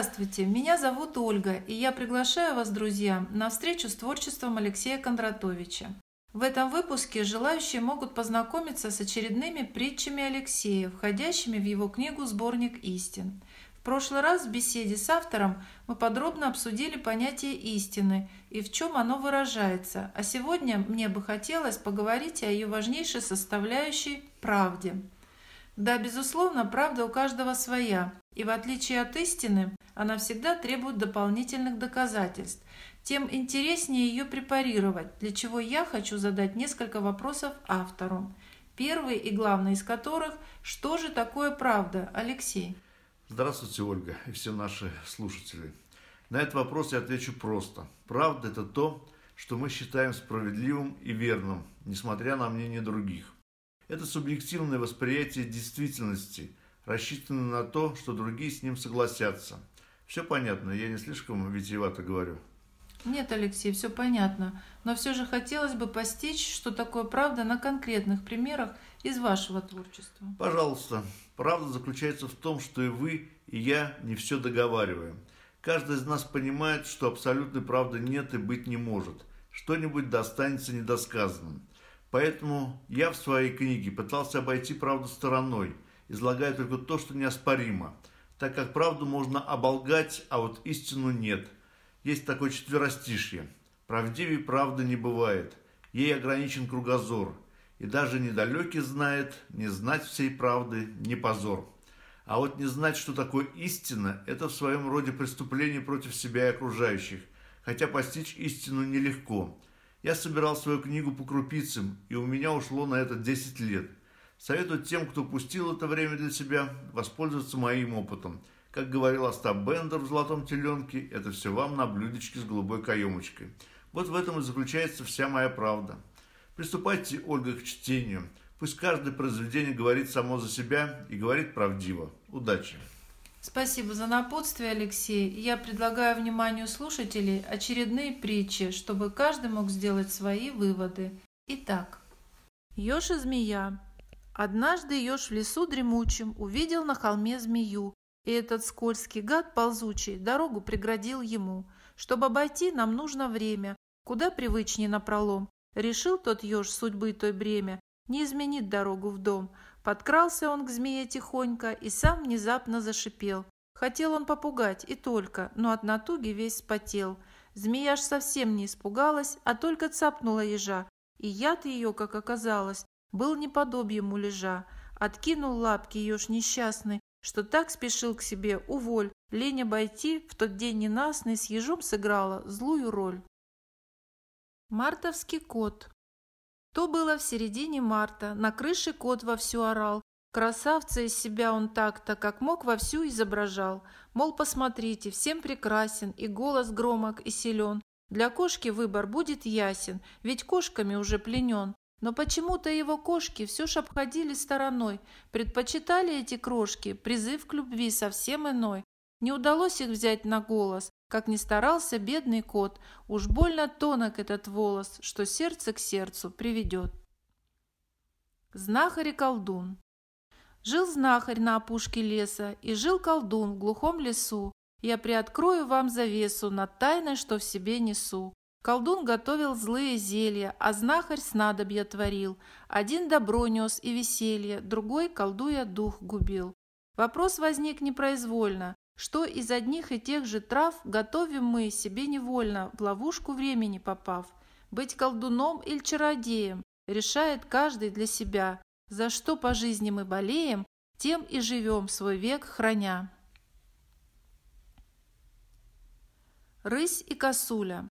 Здравствуйте, меня зовут Ольга, и я приглашаю вас, друзья, на встречу с творчеством Алексея Кондратовича. В этом выпуске желающие могут познакомиться с очередными притчами Алексея, входящими в его книгу «Сборник истин». В прошлый раз в беседе с автором мы подробно обсудили понятие истины и в чем оно выражается, а сегодня мне бы хотелось поговорить о ее важнейшей составляющей – правде. Да, безусловно, правда у каждого своя, и в отличие от истины, она всегда требует дополнительных доказательств. Тем интереснее ее препарировать, для чего я хочу задать несколько вопросов автору. Первый и главный из которых – что же такое правда, Алексей? Здравствуйте, Ольга и все наши слушатели. На этот вопрос я отвечу просто. Правда – это то, что мы считаем справедливым и верным, несмотря на мнение других. Это субъективное восприятие действительности – рассчитаны на то, что другие с ним согласятся. Все понятно, я не слишком витиевато говорю. Нет, Алексей, все понятно. Но все же хотелось бы постичь, что такое правда на конкретных примерах из вашего творчества. Пожалуйста. Правда заключается в том, что и вы, и я не все договариваем. Каждый из нас понимает, что абсолютной правды нет и быть не может. Что-нибудь достанется недосказанным. Поэтому я в своей книге пытался обойти правду стороной – излагая только то, что неоспоримо, так как правду можно оболгать, а вот истину нет. Есть такое четверостишье. Правдивей правды не бывает, ей ограничен кругозор, и даже недалекий знает, не знать всей правды не позор. А вот не знать, что такое истина, это в своем роде преступление против себя и окружающих, хотя постичь истину нелегко. Я собирал свою книгу по крупицам, и у меня ушло на это 10 лет. Советую тем, кто упустил это время для себя, воспользоваться моим опытом. Как говорил Остап Бендер в «Золотом теленке», это все вам на блюдечке с голубой каемочкой. Вот в этом и заключается вся моя правда. Приступайте, Ольга, к чтению. Пусть каждое произведение говорит само за себя и говорит правдиво. Удачи! Спасибо за напутствие, Алексей. Я предлагаю вниманию слушателей очередные притчи, чтобы каждый мог сделать свои выводы. Итак, Ёж и змея. Однажды еж в лесу дремучем увидел на холме змею, и этот скользкий гад ползучий дорогу преградил ему. Чтобы обойти, нам нужно время, куда привычнее напролом. Решил тот еж судьбы той бремя, не изменит дорогу в дом. Подкрался он к змее тихонько и сам внезапно зашипел. Хотел он попугать, и только, но от натуги весь спотел. Змея ж совсем не испугалась, а только цапнула ежа. И яд ее, как оказалось, был неподобием лежа, откинул лапки еж несчастный, что так спешил к себе, уволь, лень обойти, в тот день ненастный с ежом сыграла злую роль. Мартовский кот. То было в середине марта, на крыше кот вовсю орал, Красавца из себя он так-то, как мог, вовсю изображал. Мол, посмотрите, всем прекрасен, и голос громок и силен. Для кошки выбор будет ясен, ведь кошками уже пленен. Но почему-то его кошки все ж обходили стороной, предпочитали эти крошки, призыв к любви совсем иной. Не удалось их взять на голос, как ни старался бедный кот, уж больно тонок этот волос, что сердце к сердцу приведет. Знахарь и колдун Жил знахарь на опушке леса, и жил колдун в глухом лесу. Я приоткрою вам завесу над тайной, что в себе несу. Колдун готовил злые зелья, а знахарь снадобья творил. Один добро нес и веселье, другой, колдуя, дух губил. Вопрос возник непроизвольно. Что из одних и тех же трав готовим мы себе невольно, в ловушку времени попав? Быть колдуном или чародеем решает каждый для себя. За что по жизни мы болеем, тем и живем свой век храня. Рысь и косуля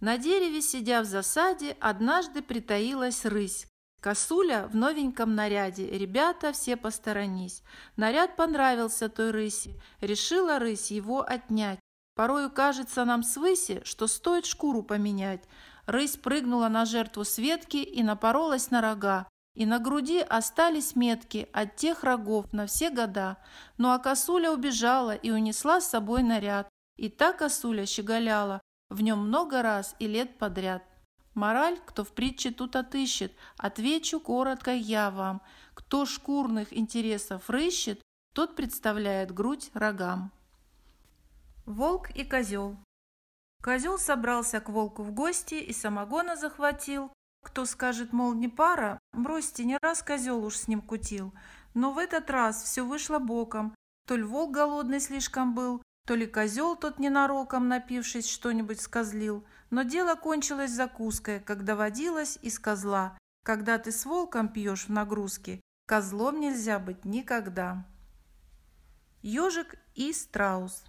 на дереве, сидя в засаде, однажды притаилась рысь. Косуля в новеньком наряде, ребята все посторонись. Наряд понравился той рыси, решила рысь его отнять. Порою кажется нам свыси, что стоит шкуру поменять. Рысь прыгнула на жертву Светки и напоролась на рога. И на груди остались метки от тех рогов на все года. Ну а косуля убежала и унесла с собой наряд. И та косуля щеголяла, в нем много раз и лет подряд. Мораль, кто в притче тут отыщет, отвечу коротко я вам. Кто шкурных интересов рыщет, тот представляет грудь рогам. Волк и козел. Козел собрался к волку в гости и самогона захватил. Кто скажет, мол, не пара, бросьте, не раз козел уж с ним кутил. Но в этот раз все вышло боком. То ли волк голодный слишком был, то ли козел тот ненароком, напившись, что-нибудь скозлил. Но дело кончилось закуской, когда водилась из козла. Когда ты с волком пьешь в нагрузке, козлом нельзя быть никогда. Ежик и страус.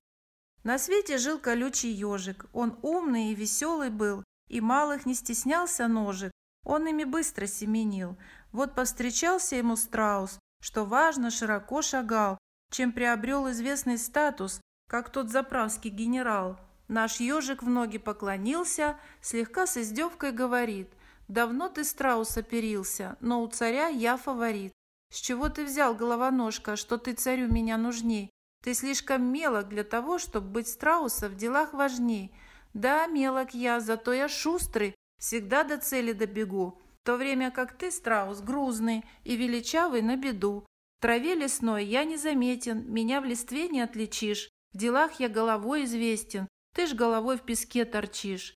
На свете жил колючий ежик. Он умный и веселый был, и малых не стеснялся ножек. Он ими быстро семенил. Вот повстречался ему страус, что важно, широко шагал, чем приобрел известный статус, как тот заправский генерал. Наш ежик в ноги поклонился, слегка с издевкой говорит, «Давно ты страус оперился, но у царя я фаворит. С чего ты взял, головоножка, что ты царю меня нужней? Ты слишком мелок для того, чтобы быть страусом в делах важней. Да, мелок я, зато я шустрый, всегда до цели добегу. В то время как ты, страус, грузный и величавый на беду. В траве лесной я незаметен, меня в листве не отличишь. В делах я головой известен, ты ж головой в песке торчишь.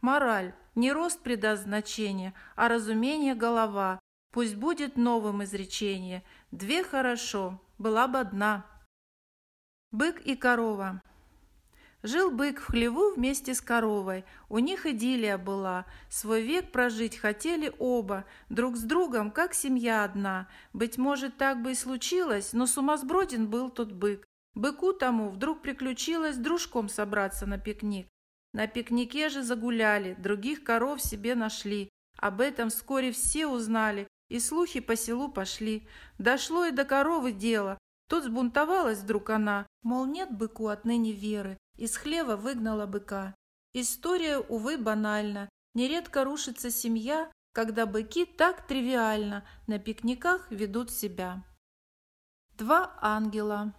Мораль. Не рост придаст значение, а разумение голова. Пусть будет новым изречение. Две хорошо, была бы одна. Бык и корова. Жил бык в хлеву вместе с коровой. У них идиллия была. Свой век прожить хотели оба, друг с другом, как семья одна. Быть может, так бы и случилось, но сумасброден был тот бык. Быку тому вдруг приключилось дружком собраться на пикник. На пикнике же загуляли, других коров себе нашли. Об этом вскоре все узнали, и слухи по селу пошли. Дошло и до коровы дело. Тут сбунтовалась вдруг она, мол, нет быку отныне веры, из хлева выгнала быка. История, увы, банальна. Нередко рушится семья, когда быки так тривиально на пикниках ведут себя. Два ангела.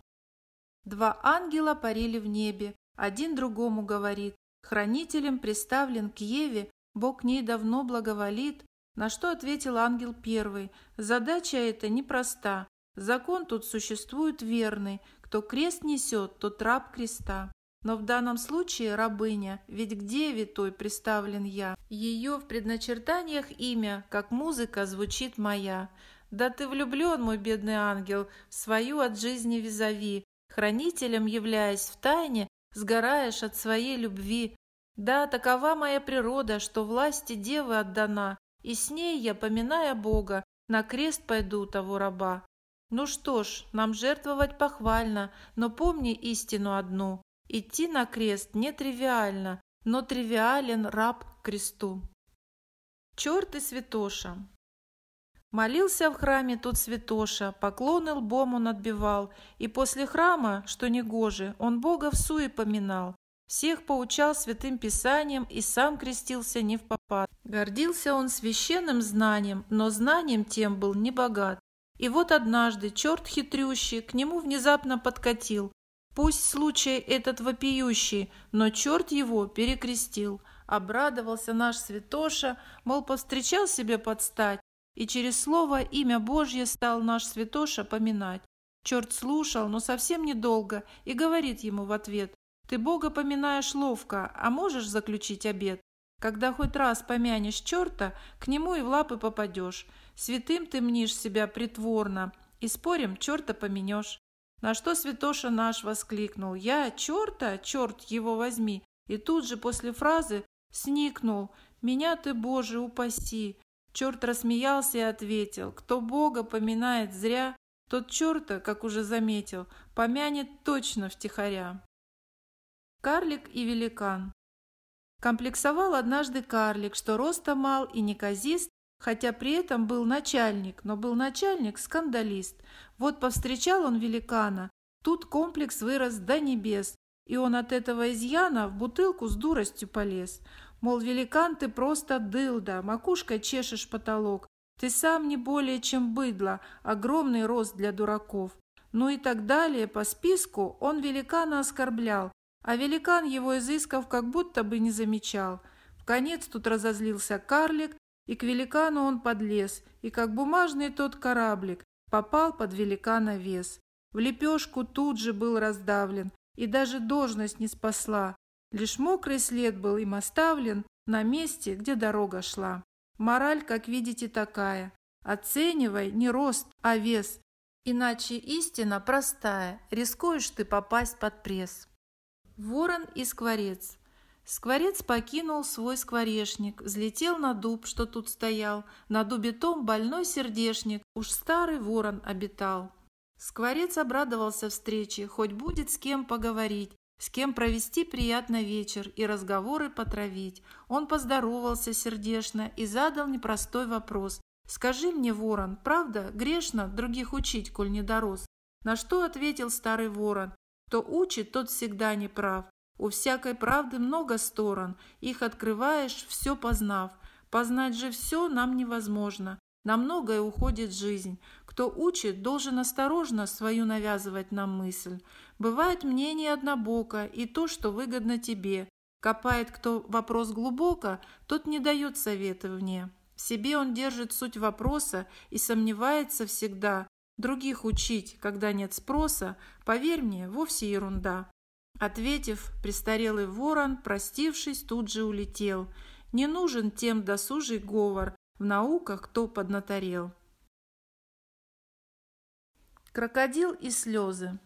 Два ангела парили в небе. Один другому говорит, хранителем приставлен к Еве, Бог к ней давно благоволит. На что ответил ангел первый, задача эта непроста, Закон тут существует верный. Кто крест несет, тот раб креста. Но в данном случае рабыня, ведь к деве той приставлен я. Ее в предначертаниях имя, как музыка звучит моя. Да ты влюблен, мой бедный ангел, в свою от жизни визави, хранителем являясь в тайне, сгораешь от своей любви. Да, такова моя природа, что власти девы отдана, и с ней я, поминая Бога, на крест пойду того раба. Ну что ж, нам жертвовать похвально, но помни истину одну. Идти на крест нетривиально, но тривиален раб к кресту. Черт и святоша. Молился в храме тут святоша, поклоны лбом он отбивал, и после храма, что негоже, он Бога в суе поминал. Всех поучал святым писанием и сам крестился не в попад. Гордился он священным знанием, но знанием тем был не богат. И вот однажды черт хитрющий к нему внезапно подкатил. Пусть случай этот вопиющий, но черт его перекрестил. Обрадовался наш святоша, мол, повстречал себе подстать, и через слово имя Божье стал наш святоша поминать. Черт слушал, но совсем недолго, и говорит ему в ответ, «Ты Бога поминаешь ловко, а можешь заключить обет? Когда хоть раз помянешь черта, к нему и в лапы попадешь. Святым ты мнишь себя притворно, и спорим, черта поменешь. На что святоша наш воскликнул. Я черта, черт его возьми. И тут же после фразы сникнул. Меня ты, Боже, упаси. Черт рассмеялся и ответил. Кто Бога поминает зря, тот черта, как уже заметил, помянет точно втихаря. Карлик и великан. Комплексовал однажды карлик, что роста мал и неказист, хотя при этом был начальник, но был начальник скандалист. Вот повстречал он великана, тут комплекс вырос до небес, и он от этого изъяна в бутылку с дуростью полез. Мол, великан, ты просто дылда, макушкой чешешь потолок, ты сам не более чем быдло, огромный рост для дураков. Ну и так далее по списку он великана оскорблял, а великан его изысков как будто бы не замечал. В конец тут разозлился карлик, и к великану он подлез, и как бумажный тот кораблик попал под великана вес. В лепешку тут же был раздавлен, и даже должность не спасла. Лишь мокрый след был им оставлен на месте, где дорога шла. Мораль, как видите, такая. Оценивай не рост, а вес. Иначе истина простая, рискуешь ты попасть под пресс. Ворон и скворец. Скворец покинул свой скворечник, взлетел на дуб, что тут стоял. На дубе том больной сердешник, уж старый ворон обитал. Скворец обрадовался встрече, хоть будет с кем поговорить, с кем провести приятно вечер и разговоры потравить. Он поздоровался сердечно и задал непростой вопрос. «Скажи мне, ворон, правда, грешно других учить, коль не дорос?» На что ответил старый ворон. «Кто учит, тот всегда не прав. У всякой правды много сторон, их открываешь, все познав. Познать же все нам невозможно. На многое уходит жизнь. Кто учит, должен осторожно свою навязывать нам мысль. Бывает мнение однобоко и то, что выгодно тебе. Копает кто вопрос глубоко, тот не дает советы вне. В себе он держит суть вопроса и сомневается всегда. Других учить, когда нет спроса, поверь мне, вовсе ерунда. Ответив, престарелый ворон, простившись, тут же улетел. Не нужен тем досужий говор, в науках кто поднаторел. Крокодил и слезы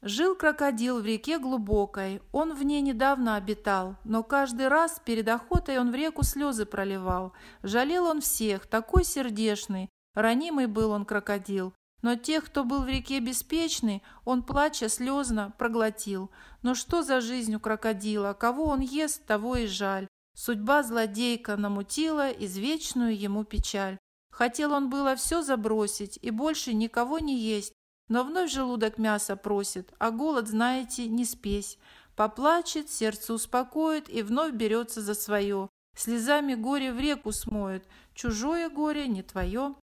Жил крокодил в реке глубокой, он в ней недавно обитал, но каждый раз перед охотой он в реку слезы проливал. Жалел он всех, такой сердешный, ранимый был он крокодил. Но тех, кто был в реке беспечный, он, плача слезно, проглотил. Но что за жизнь у крокодила? Кого он ест, того и жаль. Судьба злодейка намутила извечную ему печаль. Хотел он было все забросить и больше никого не есть, но вновь желудок мяса просит, а голод, знаете, не спесь. Поплачет, сердце успокоит и вновь берется за свое. Слезами горе в реку смоет, чужое горе не твое.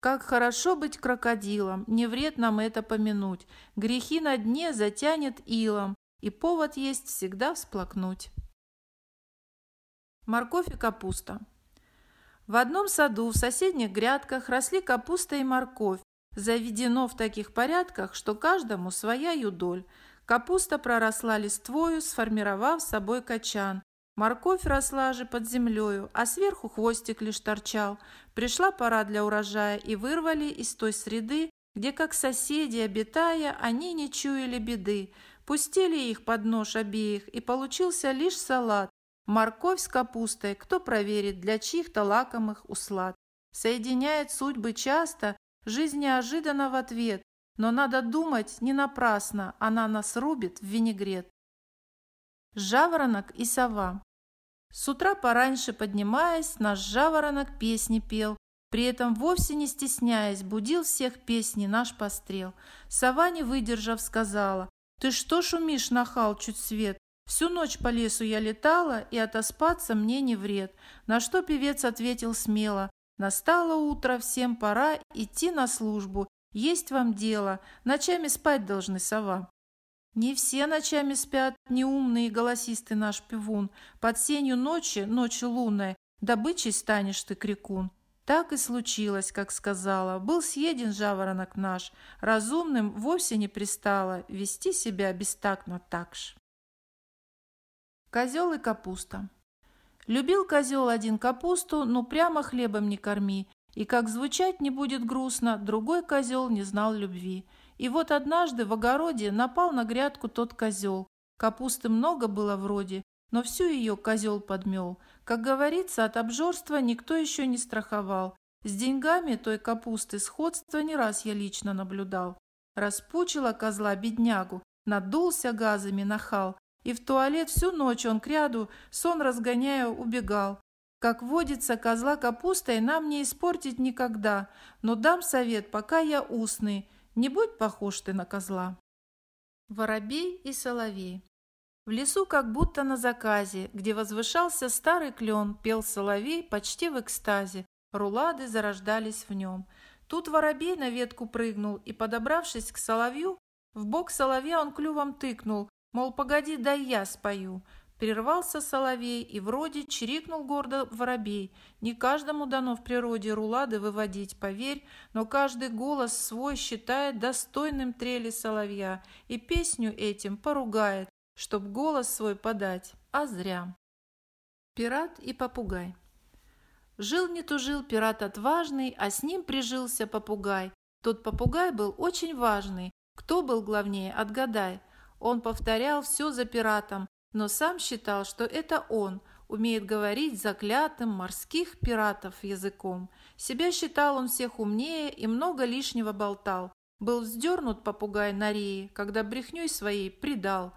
Как хорошо быть крокодилом, не вред нам это помянуть. Грехи на дне затянет илом, и повод есть всегда всплакнуть. Морковь и капуста. В одном саду в соседних грядках росли капуста и морковь, Заведено в таких порядках, что каждому своя юдоль. Капуста проросла листвою, сформировав собой качан. Морковь росла же под землею, а сверху хвостик лишь торчал. Пришла пора для урожая, и вырвали из той среды, где, как соседи, обитая, они не чуяли беды. Пустили их под нож обеих, и получился лишь салат. Морковь с капустой, кто проверит, для чьих-то лакомых услад. Соединяет судьбы часто, Жизнь неожиданно в ответ, но надо думать не напрасно, она нас рубит в винегрет. Жаворонок и сова. С утра пораньше поднимаясь, наш жаворонок песни пел, при этом вовсе не стесняясь, будил всех песни наш пострел. Сова, не выдержав, сказала, «Ты что шумишь, нахал, чуть свет? Всю ночь по лесу я летала, и отоспаться мне не вред». На что певец ответил смело, Настало утро, всем пора идти на службу. Есть вам дело, ночами спать должны сова. Не все ночами спят, неумный и голосистый наш пивун. Под сенью ночи, ночи лунной, добычей станешь ты, крикун. Так и случилось, как сказала. Был съеден жаворонок наш. Разумным вовсе не пристало вести себя бестактно так ж. Козел и капуста. Любил козел один капусту, но прямо хлебом не корми. И как звучать не будет грустно, другой козел не знал любви. И вот однажды в огороде напал на грядку тот козел. Капусты много было вроде, но всю ее козел подмел. Как говорится, от обжорства никто еще не страховал. С деньгами той капусты сходство не раз я лично наблюдал. Распучила козла беднягу, надулся газами, нахал, и в туалет всю ночь он кряду, сон разгоняя, убегал. Как водится, козла капустой нам не испортить никогда, но дам совет, пока я устный, не будь похож ты на козла. Воробей и соловей В лесу как будто на заказе, где возвышался старый клен, пел соловей почти в экстазе, рулады зарождались в нем. Тут воробей на ветку прыгнул и, подобравшись к соловью, в бок соловья он клювом тыкнул, Мол, погоди, да я спою. Прервался соловей, и вроде чирикнул гордо воробей. Не каждому дано в природе рулады выводить, поверь, но каждый голос свой считает достойным трели соловья и песню этим поругает, чтоб голос свой подать, а зря. Пират и попугай Жил не тужил пират отважный, а с ним прижился попугай. Тот попугай был очень важный. Кто был главнее, отгадай. Он повторял все за пиратом, но сам считал, что это он умеет говорить заклятым морских пиратов языком. Себя считал он всех умнее и много лишнего болтал. Был вздернут попугай на рее, когда брехней своей предал.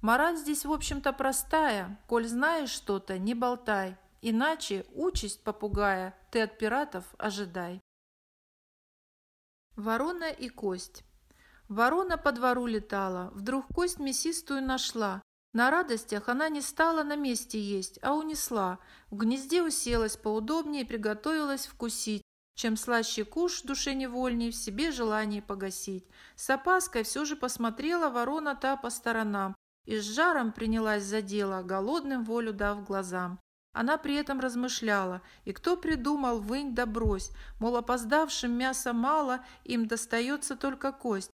Мораль здесь, в общем-то, простая. Коль знаешь что-то, не болтай. Иначе участь попугая ты от пиратов ожидай. Ворона и кость. Ворона по двору летала, вдруг кость мясистую нашла, на радостях она не стала на месте есть, а унесла. В гнезде уселась поудобнее и приготовилась вкусить. Чем слаще куш, душе невольней, в себе желание погасить. С опаской все же посмотрела ворона та по сторонам и с жаром принялась за дело, голодным волю дав глазам. Она при этом размышляла, и кто придумал вынь да брось, мол, опоздавшим мяса мало, им достается только кость.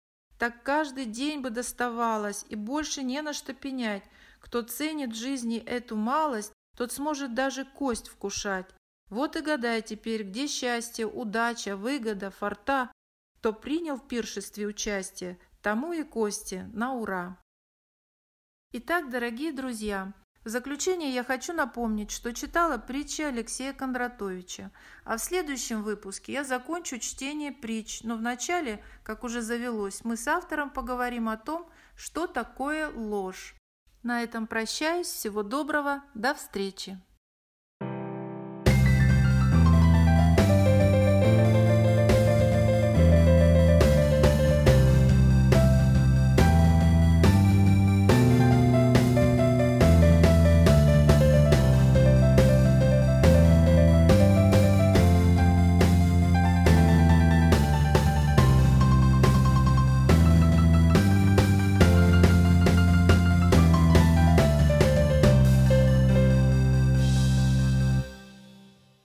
Так каждый день бы доставалось, и больше не на что пенять. Кто ценит в жизни эту малость, тот сможет даже кость вкушать. Вот и гадай теперь, где счастье, удача, выгода, форта. Кто принял в пиршестве участие, тому и кости на ура. Итак, дорогие друзья, в заключение я хочу напомнить, что читала притчи Алексея Кондратовича, а в следующем выпуске я закончу чтение притч, но вначале, как уже завелось, мы с автором поговорим о том, что такое ложь. На этом прощаюсь, всего доброго, до встречи!